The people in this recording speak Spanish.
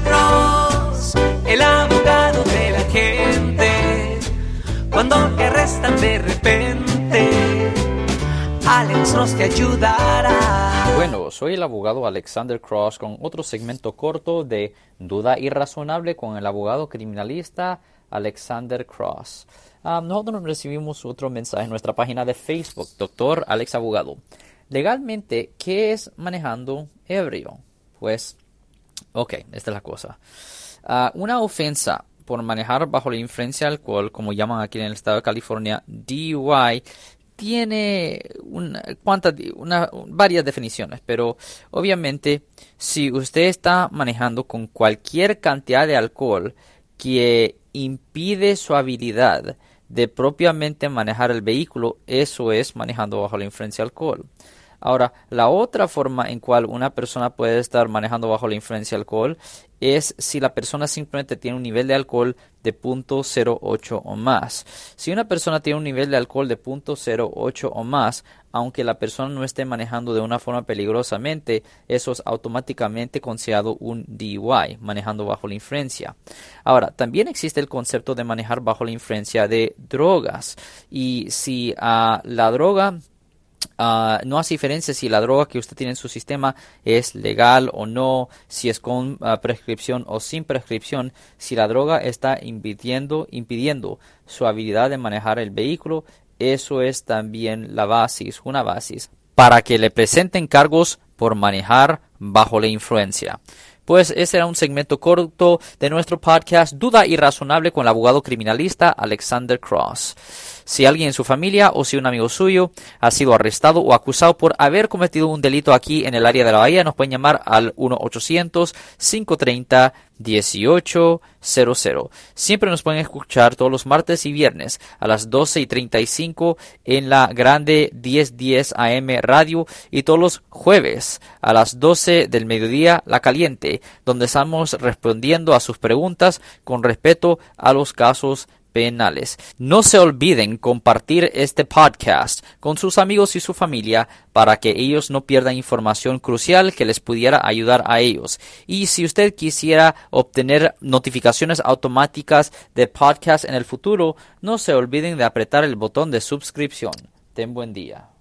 Cross, el abogado de la gente. Cuando te de repente, Alex Cross te ayudará. Bueno, soy el abogado Alexander Cross con otro segmento corto de Duda Irrazonable con el abogado criminalista Alexander Cross. Ah, nosotros recibimos otro mensaje en nuestra página de Facebook, Doctor Alex Abogado. Legalmente, ¿qué es manejando ebrio? Pues, ok, esta es la cosa. Ah, una ofensa por manejar bajo la influencia de alcohol, como llaman aquí en el estado de California, DUI, tiene una, una, varias definiciones, pero obviamente si usted está manejando con cualquier cantidad de alcohol que impide su habilidad de propiamente manejar el vehículo, eso es manejando bajo la influencia de alcohol. Ahora, la otra forma en cual una persona puede estar manejando bajo la influencia de alcohol es si la persona simplemente tiene un nivel de alcohol de 0.08 o más. Si una persona tiene un nivel de alcohol de 0.08 o más, aunque la persona no esté manejando de una forma peligrosamente, eso es automáticamente considerado un DUI, manejando bajo la influencia. Ahora, también existe el concepto de manejar bajo la influencia de drogas. Y si a la droga Ah, no hace diferencia si la droga que usted tiene en su sistema es legal o no, si es con ah, prescripción o sin prescripción, si la droga está impidiendo, impidiendo su habilidad de manejar el vehículo, eso es también la base, una base para que le presenten cargos por manejar bajo la influencia. Pues ese era un segmento corto de nuestro podcast Duda Irrazonable con el abogado criminalista Alexander Cross. Si alguien en su familia o si un amigo suyo ha sido arrestado o acusado por haber cometido un delito aquí en el área de la Bahía, nos pueden llamar al 1-800-530-1800. Siempre nos pueden escuchar todos los martes y viernes a las 12 y 35 en la grande 1010 AM radio y todos los jueves a las 12 del mediodía la caliente, donde estamos respondiendo a sus preguntas con respeto a los casos penales. No se olviden compartir este podcast con sus amigos y su familia para que ellos no pierdan información crucial que les pudiera ayudar a ellos. Y si usted quisiera obtener notificaciones automáticas de podcast en el futuro, no se olviden de apretar el botón de suscripción. Ten buen día.